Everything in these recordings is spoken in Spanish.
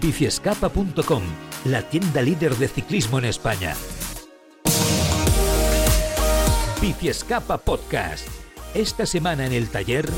biciescapa.com, la tienda líder de ciclismo en España. Biciescapa Podcast. Esta semana en el taller...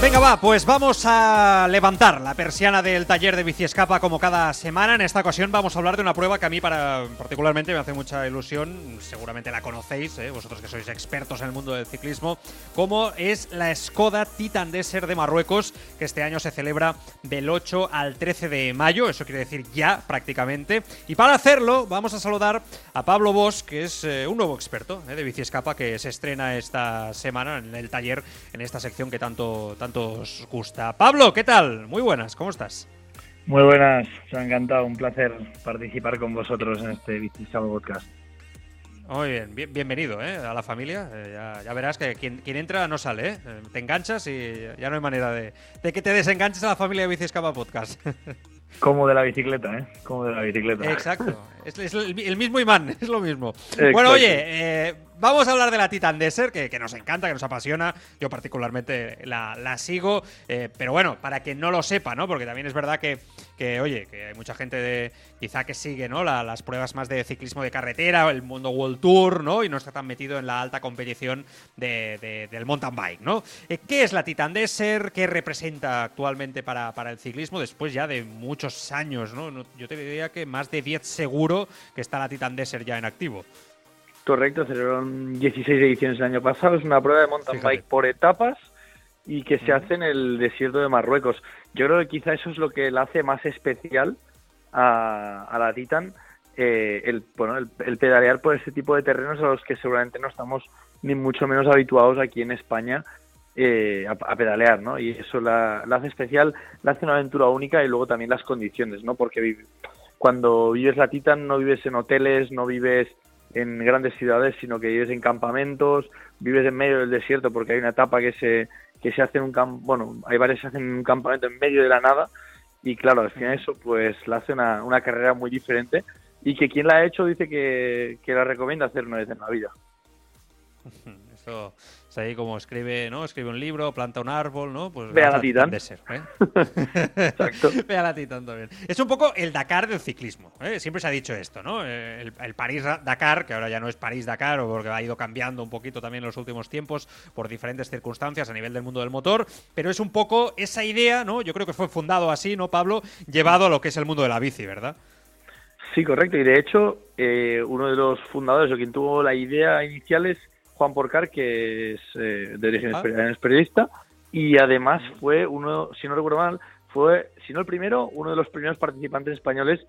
Venga, va, pues vamos a levantar la persiana del taller de Bici Escapa como cada semana. En esta ocasión vamos a hablar de una prueba que a mí para, particularmente me hace mucha ilusión. Seguramente la conocéis, ¿eh? vosotros que sois expertos en el mundo del ciclismo, como es la Skoda Titan Desert de Marruecos, que este año se celebra del 8 al 13 de mayo, eso quiere decir ya prácticamente. Y para hacerlo vamos a saludar a Pablo Bosch, que es eh, un nuevo experto ¿eh? de Bici Escapa, que se estrena esta semana en el taller, en esta sección que tanto os gusta. Pablo, ¿qué tal? Muy buenas, ¿cómo estás? Muy buenas, se ha encantado, un placer participar con vosotros en este Bicicleta Podcast. Muy bien, bienvenido ¿eh? a la familia. Eh, ya, verás que quien, entra no sale. ¿eh? Te enganchas y ya no hay manera de, que te desenganches a la familia de Bicicleta Podcast. Como de la bicicleta, ¿eh? Como de la bicicleta. Exacto. es, el, mismo imán, es lo mismo. Bueno, oye, vamos a hablar de la Titan Desert, que, nos encanta, que nos apasiona. Yo particularmente la, sigo. Eh, pero bueno, para quien no lo sepa, ¿no? Porque también es verdad que, que oye, que hay mucha gente de quizá que sigue, ¿no? las pruebas más de ciclismo de carretera, el mundo World Tour, ¿no? Y no está tan metido en la alta competición del mountain bike, ¿no? Eh, ¿Qué es la Titan Desert? ¿Qué representa actualmente para, para el ciclismo después ya de muchos años, ¿no? Yo te diría que más de 10 seguro que está la Titan Desert ya en activo. Correcto, celebraron 16 ediciones el año pasado. Es una prueba de mountain bike por etapas y que se hace en el desierto de Marruecos. Yo creo que quizá eso es lo que la hace más especial a, la Titan, eh, el, bueno, el, pedalear por este tipo de terrenos a los que seguramente no estamos ni mucho menos habituados aquí en España eh, a, pedalear, ¿no? Y eso la, la, hace especial, la hace una aventura única y luego también las condiciones, ¿no? Porque cuando vives la Titan no vives en hoteles, no vives en grandes ciudades, sino que vives en campamentos, vives en medio del desierto porque hay una etapa que se, que se hace en un campo, bueno, hay varias que se hacen en un campamento en medio de la nada y claro, al final eso pues la hace una, una carrera muy diferente y que quien la ha hecho dice que, que la recomienda hacer una vez en la vida. Eso es ahí como escribe, ¿no? Escribe un libro, planta un árbol, ¿no? Pues Ve a la Titan. ¿eh? Exacto. Ve a la Titan también. Es un poco el Dakar del ciclismo. ¿eh? Siempre se ha dicho esto, ¿no? Eh, el, París-Dakar, que ahora ya no es París-Dakar, porque ha ido cambiando un poquito también en los últimos tiempos por diferentes circunstancias a nivel del mundo del motor, pero es un poco esa idea, ¿no? Yo creo que fue fundado así, ¿no, Pablo? Llevado a lo que es el mundo de la bici, ¿verdad? Sí, correcto. Y de hecho, uno de los fundadores o quien tuvo la idea inicial es Juan Porcar, que es eh, de origen ah. periodista, y además fue uno, si no recuerdo mal, fue, si no el primero, uno de los primeros participantes españoles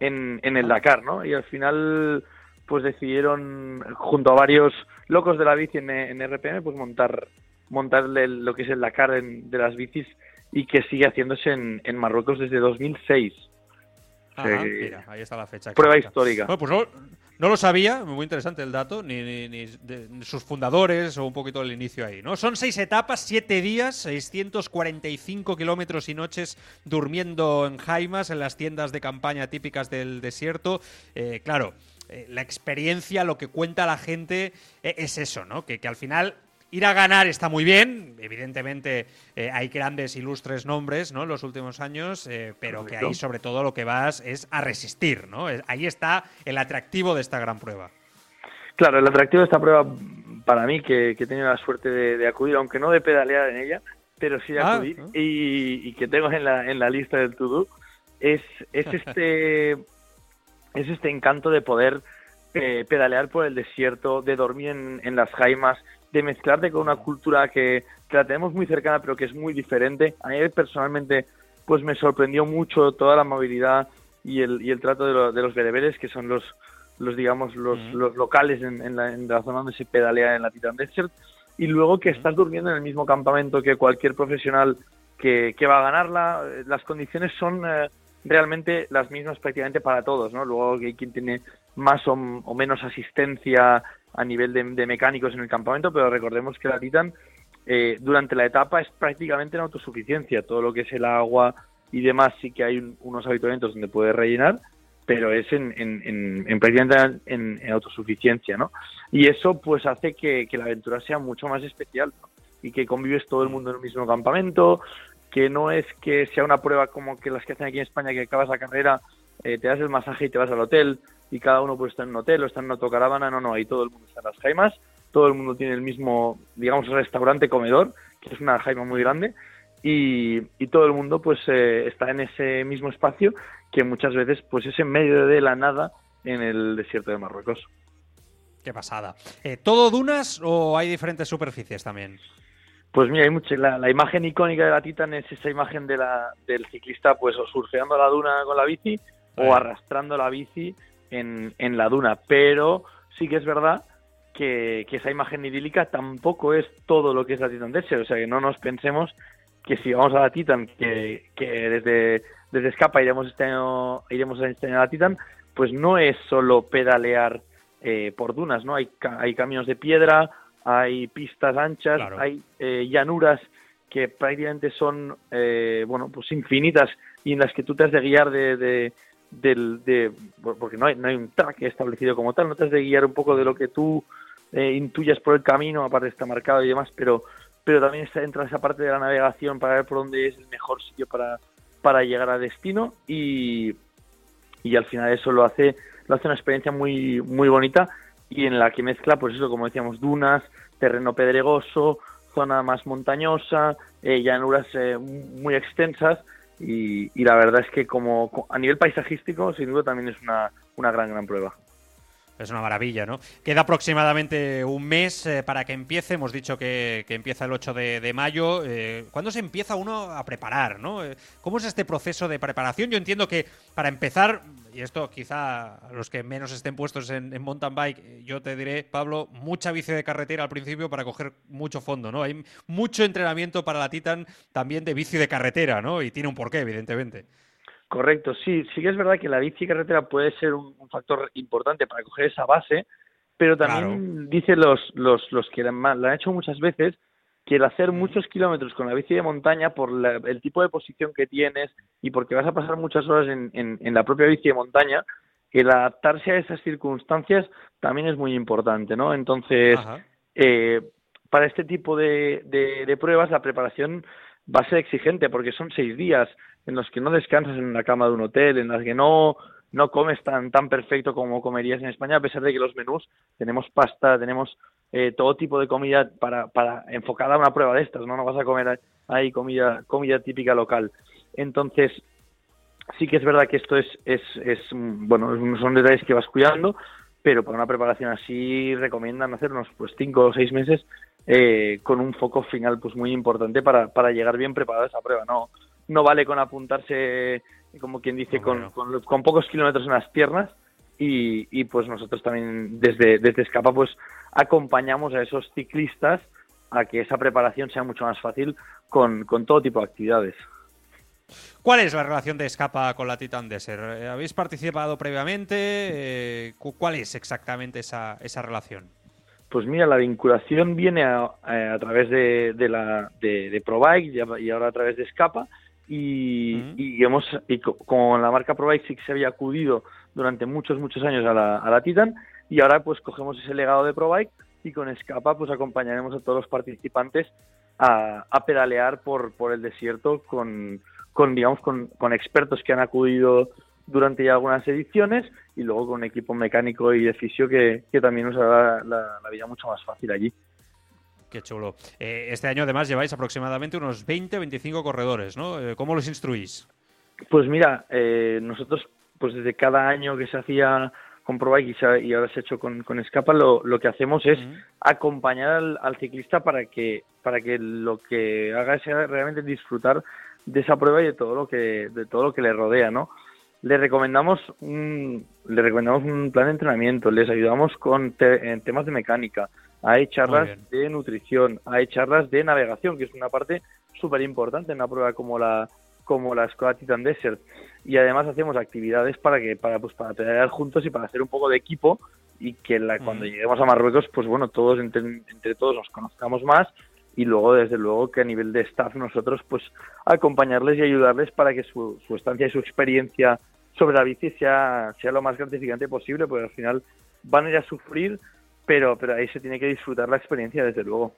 en, en el ah. Dakar, ¿no? Y al final, pues decidieron, junto a varios locos de la bici en, en RPM, pues montar montarle lo que es el Dakar de las bicis y que sigue haciéndose en, en Marruecos desde 2006. mira, ahí está la fecha. Prueba histórica. Bueno, pues no lo sabía, muy interesante el dato, ni, ni, sus fundadores o un poquito del inicio ahí, ¿no? Son seis etapas, siete días, 645 kilómetros y noches durmiendo en jaimas, en las tiendas de campaña típicas del desierto. Eh, claro, eh, la experiencia, lo que cuenta la gente eh, es eso, ¿no? Que al final Ir a ganar está muy bien, evidentemente eh, hay grandes, ilustres nombres ¿no? en los últimos años, eh, pero que ahí sobre todo lo que vas es a resistir, ¿no? Ahí está el atractivo de esta gran prueba. Claro, el atractivo de esta prueba para mí, que, he tenido la suerte de, acudir, aunque no de pedalear en ella, pero sí de ah, acudir, y, que tengo en la, en la lista del to-do, es, es, este, es este encanto de poder eh, pedalear por el desierto, de dormir en, en las jaimas, de mezclarte con una cultura que, la tenemos muy cercana pero que es muy diferente. A mí personalmente pues me sorprendió mucho toda la movilidad y el, y el trato de, los bereberes, que son los, los digamos, los, los locales en, la, en, la, zona donde se pedalea en la Titan Desert. Y luego que estás durmiendo en el mismo campamento que cualquier profesional que, que va a ganarla. Las condiciones son eh, realmente las mismas prácticamente para todos, ¿no? Luego hay quien tiene más o, o menos asistencia a nivel de, mecánicos en el campamento, pero recordemos que la Titan eh, durante la etapa es prácticamente en autosuficiencia. Todo lo que es el agua y demás sí que hay unos habituamientos donde puede rellenar, pero es en, en, en, prácticamente en, autosuficiencia, ¿no? Y eso pues hace que, la aventura sea mucho más especial y que convives todo el mundo en el mismo campamento, que no es que sea una prueba como que las que hacen aquí en España, que acabas la carrera, eh, te das el masaje y te vas al hotel, y cada uno pues está en un hotel o está en una autocaravana, no, no, ahí todo el mundo está en las jaimas, todo el mundo tiene el mismo, digamos, restaurante comedor, que es una jaima muy grande, y, todo el mundo pues eh, está en ese mismo espacio que muchas veces pues es en medio de la nada en el desierto de Marruecos. Qué pasada. Eh, ¿Todo dunas o hay diferentes superficies también? Pues mira, hay mucho, la, imagen icónica de la Titan es esa imagen de la, del ciclista pues o surfeando la duna con la bici o arrastrando la bici en, en la duna, pero sí que es verdad que, esa imagen idílica tampoco es todo lo que es la Titan Desert, o sea que no nos pensemos que si vamos a la Titan, que, que desde, desde Escapa iremos este año, iremos este año a la Titan, pues no es solo pedalear eh, por dunas, ¿no? Hay, hay caminos de piedra, hay pistas anchas, hay eh, llanuras que prácticamente son, eh, bueno, pues infinitas y en las que tú te has de guiar de, del, de porque no hay, no hay un track establecido como tal, no te has de guiar un poco de lo que tú eh, intuyas por el camino, aparte está marcado y demás, pero pero también entra esa parte de la navegación para ver por dónde es el mejor sitio para, para llegar a destino y, y al final eso lo hace lo hace una experiencia muy muy bonita y en la que mezcla pues eso como decíamos dunas terreno pedregoso zona más montañosa eh, llanuras eh, muy extensas y, la verdad es que como a nivel paisajístico sin duda también es una, una gran gran prueba es una maravilla, ¿no? Queda aproximadamente un mes eh, para que empiece. Hemos dicho que, empieza el 8 de, mayo. Eh, ¿Cuándo se empieza uno a preparar, no? Eh, ¿Cómo es este proceso de preparación? Yo entiendo que para empezar, y esto quizá a los que menos estén puestos en, mountain bike, yo te diré, Pablo, mucha bici de carretera al principio para coger mucho fondo, ¿no? Hay mucho entrenamiento para la Titan también de bici de carretera, ¿no? Y tiene un porqué, evidentemente. Correcto, sí, sí que es verdad que la bici carretera puede ser un, factor importante para coger esa base, pero también dicen los, los, los que la, han hecho muchas veces que el hacer muchos kilómetros con la bici de montaña por el tipo de posición que tienes y porque vas a pasar muchas horas en, en, la propia bici de montaña, el adaptarse a esas circunstancias también es muy importante, ¿no? Entonces, eh, para este tipo de, de, pruebas la preparación va a ser exigente porque son seis días en los que no descansas en la cama de un hotel, en las que no, no comes tan, tan perfecto como comerías en España, a pesar de que los menús tenemos pasta, tenemos eh, todo tipo de comida para, para enfocada a una prueba de estas, ¿no? No vas a comer ahí comida, comida típica local. Entonces, sí que es verdad que esto es, es, es bueno, son detalles que vas cuidando, pero para una preparación así recomiendan hacer unos pues cinco o seis meses eh, con un foco final pues muy importante para, para llegar bien preparado a esa prueba, no no vale con apuntarse, como quien dice, con, con, pocos kilómetros en las piernas. Y, y, pues nosotros también desde, desde Escapa pues acompañamos a esos ciclistas a que esa preparación sea mucho más fácil con, con todo tipo de actividades. ¿Cuál es la relación de Escapa con la Titan Desert? Eh, ¿Habéis participado previamente? Eh, ¿Cuál es exactamente esa, esa relación? Pues mira, la vinculación viene a, a, través de, de, la, de, de ProBike y ahora a través de Escapa y, y hemos y con la marca ProBike se había acudido durante muchos muchos años a la, a la Titan y ahora pues cogemos ese legado de ProBike y con Escapa pues acompañaremos a todos los participantes a, a pedalear por, por el desierto con, con digamos con, con expertos que han acudido durante ya algunas ediciones y luego con equipo mecánico y de fisio que, que también nos hará la, la vida mucho más fácil allí. Qué chulo. Eh, este año además lleváis aproximadamente unos 20, 25 corredores, ¿no? Eh, ¿Cómo los instruís? Pues mira, eh, nosotros pues desde cada año que se hacía con ProBike y, ahora se ha hecho con, con Escapa, lo, lo, que hacemos es acompañar al, ciclista para que, para que lo que haga sea realmente disfrutar de esa prueba y de todo lo que, de todo lo que le rodea, ¿no? Le recomendamos un, le recomendamos un plan de entrenamiento, les ayudamos con temas de mecánica, hay charlas de nutrición, hay charlas de navegación, que es una parte súper importante en una prueba como la como la Escuela Titan Desert. Y además hacemos actividades para que para pues para pedalear juntos y para hacer un poco de equipo y que la, cuando lleguemos a Marruecos pues bueno todos entre, todos nos conozcamos más y luego desde luego que a nivel de staff nosotros pues acompañarles y ayudarles para que su, su estancia y su experiencia sobre la bici sea, sea lo más gratificante posible porque al final van a ir a sufrir pero, pero ahí se tiene que disfrutar la experiencia, desde luego.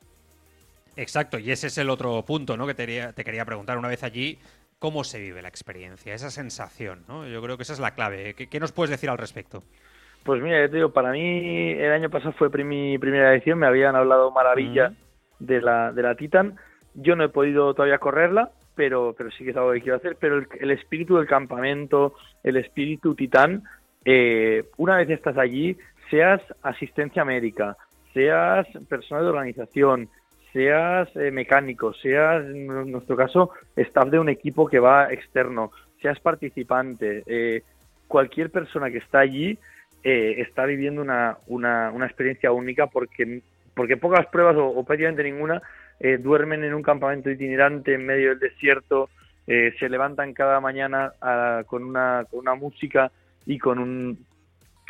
Exacto, y ese es el otro punto ¿no? que te quería, te quería preguntar. Una vez allí, ¿cómo se vive la experiencia, esa sensación? ¿no? Yo creo que esa es la clave. ¿Qué, nos puedes decir al respecto? Pues mira, yo te digo, para mí el año pasado fue mi primera edición, me habían hablado maravilla de, la, de la Titan. Yo no he podido todavía correrla, pero, pero sí que es algo que quiero hacer. Pero el, espíritu del campamento, el espíritu titán, eh, una vez estás allí, seas asistencia médica, seas personal de organización, seas eh, mecánico, seas, en nuestro caso, staff de un equipo que va externo, seas participante, eh, cualquier persona que está allí está viviendo una, una, una, experiencia única porque, porque pocas pruebas o, prácticamente ninguna duermen en un campamento itinerante en medio del desierto, se levantan cada mañana ah, con, una, con una música y con un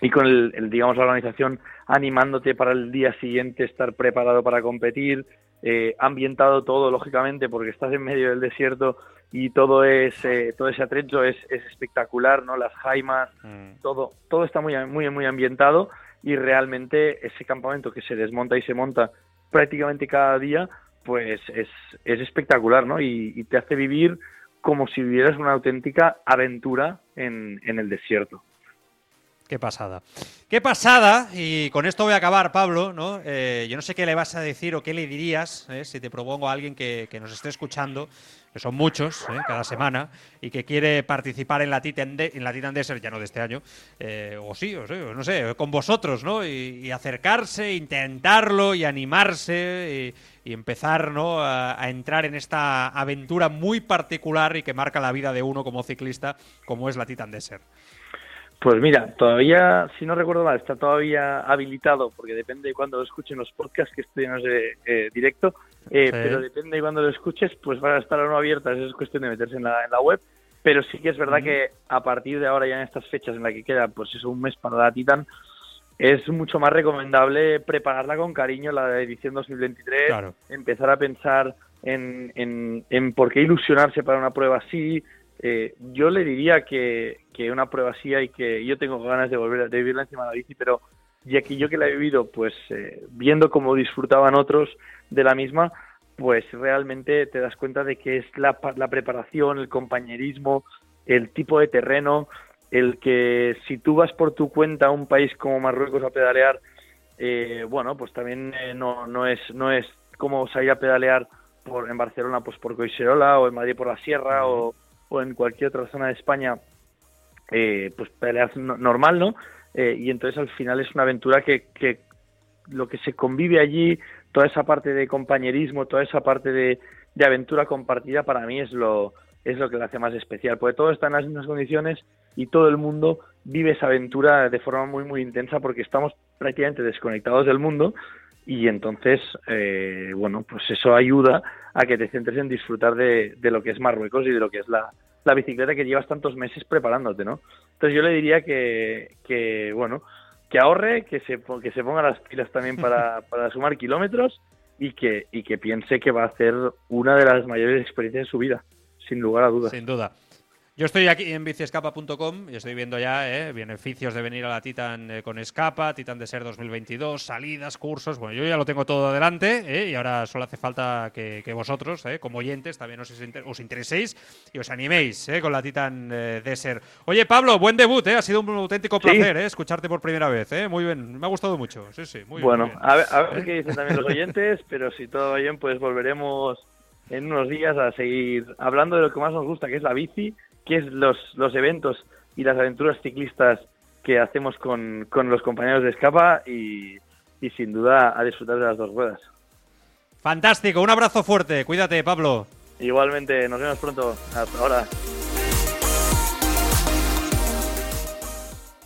y con el, digamos la organización animándote para el día siguiente estar preparado para competir eh, ambientado todo lógicamente porque estás en medio del desierto y todo es eh, todo ese atrecho es, espectacular no las jaimas mm. todo todo está muy muy muy ambientado y realmente ese campamento que se desmonta y se monta prácticamente cada día pues es, es espectacular no y, te hace vivir como si vivieras una auténtica aventura en, en el desierto Qué pasada. Qué pasada, y con esto voy a acabar, Pablo, ¿no? Eh, yo no sé qué le vas a decir o qué le dirías eh, si te propongo a alguien que, nos esté escuchando, que son muchos, eh, cada semana, y que quiere participar en la Titan, en la Titan Desert, ya no de este año, o sí, o sí, no sé, con vosotros, ¿no? Y, acercarse, intentarlo y animarse y, empezar, ¿no? A, a entrar en esta aventura muy particular y que marca la vida de uno como ciclista, como es la Titan Desert. Pues mira, todavía, si no recuerdo mal, está todavía habilitado, porque depende de cuándo lo escuchen los podcasts, que esto no es eh, directo, eh, pero depende de cuándo lo escuches, pues van a estar o no abiertas, es cuestión de meterse en la, en la web. Pero sí que es verdad que a partir de ahora, ya en estas fechas en las que queda, pues es un mes para la Titan, es mucho más recomendable prepararla con cariño, la edición 2023, empezar a pensar en, en, en por qué ilusionarse para una prueba así, eh, yo le diría que, una prueba así hay que yo tengo ganas de volver a vivirla encima de la bici pero ya que yo que la he vivido pues eh, viendo cómo disfrutaban otros de la misma pues realmente te das cuenta de que es la, la preparación el compañerismo el tipo de terreno el que si tú vas por tu cuenta a un país como Marruecos a pedalear eh, bueno pues también no, no es no es como salir a pedalear por en Barcelona pues por Coiserola o en Madrid por la Sierra o o en cualquier otra zona de España, eh, pues peleas normal, ¿no? Eh, y entonces al final es una aventura que, que lo que se convive allí, toda esa parte de compañerismo, toda esa parte de, de aventura compartida, para mí es lo, es lo que la hace más especial, porque todo está en las mismas condiciones y todo el mundo vive esa aventura de forma muy, muy intensa porque estamos prácticamente desconectados del mundo y entonces, eh, bueno, pues eso ayuda a que te centres en disfrutar de, lo que es Marruecos y de lo que es la, bicicleta que llevas tantos meses preparándote, ¿no? Entonces yo le diría que, que bueno, que ahorre, que se, que se ponga las pilas también para, para sumar kilómetros y que, y que piense que va a ser una de las mayores experiencias de su vida, sin lugar a dudas. Sin duda. Yo estoy aquí en biciescapa.com y estoy viendo ya eh, beneficios de venir a la Titan eh, con Escapa, Titan de Ser 2022, salidas, cursos. Bueno, yo ya lo tengo todo adelante eh, y ahora solo hace falta que, vosotros, como oyentes, también os, os, intereséis y os animéis con la Titan de Ser. Oye, Pablo, buen debut, ha sido un auténtico placer escucharte por primera vez. Muy bien, me ha gustado mucho. Sí, sí, muy bueno, a ver, a ver qué dicen también los oyentes, pero si todo va bien, pues volveremos en unos días a seguir hablando de lo que más nos gusta, que es la bici qué es los, los eventos y las aventuras ciclistas que hacemos con, con los compañeros de Escapa y, y sin duda a disfrutar de las dos ruedas. Fantástico, un abrazo fuerte, cuídate Pablo. Igualmente, nos vemos pronto. Hasta ahora.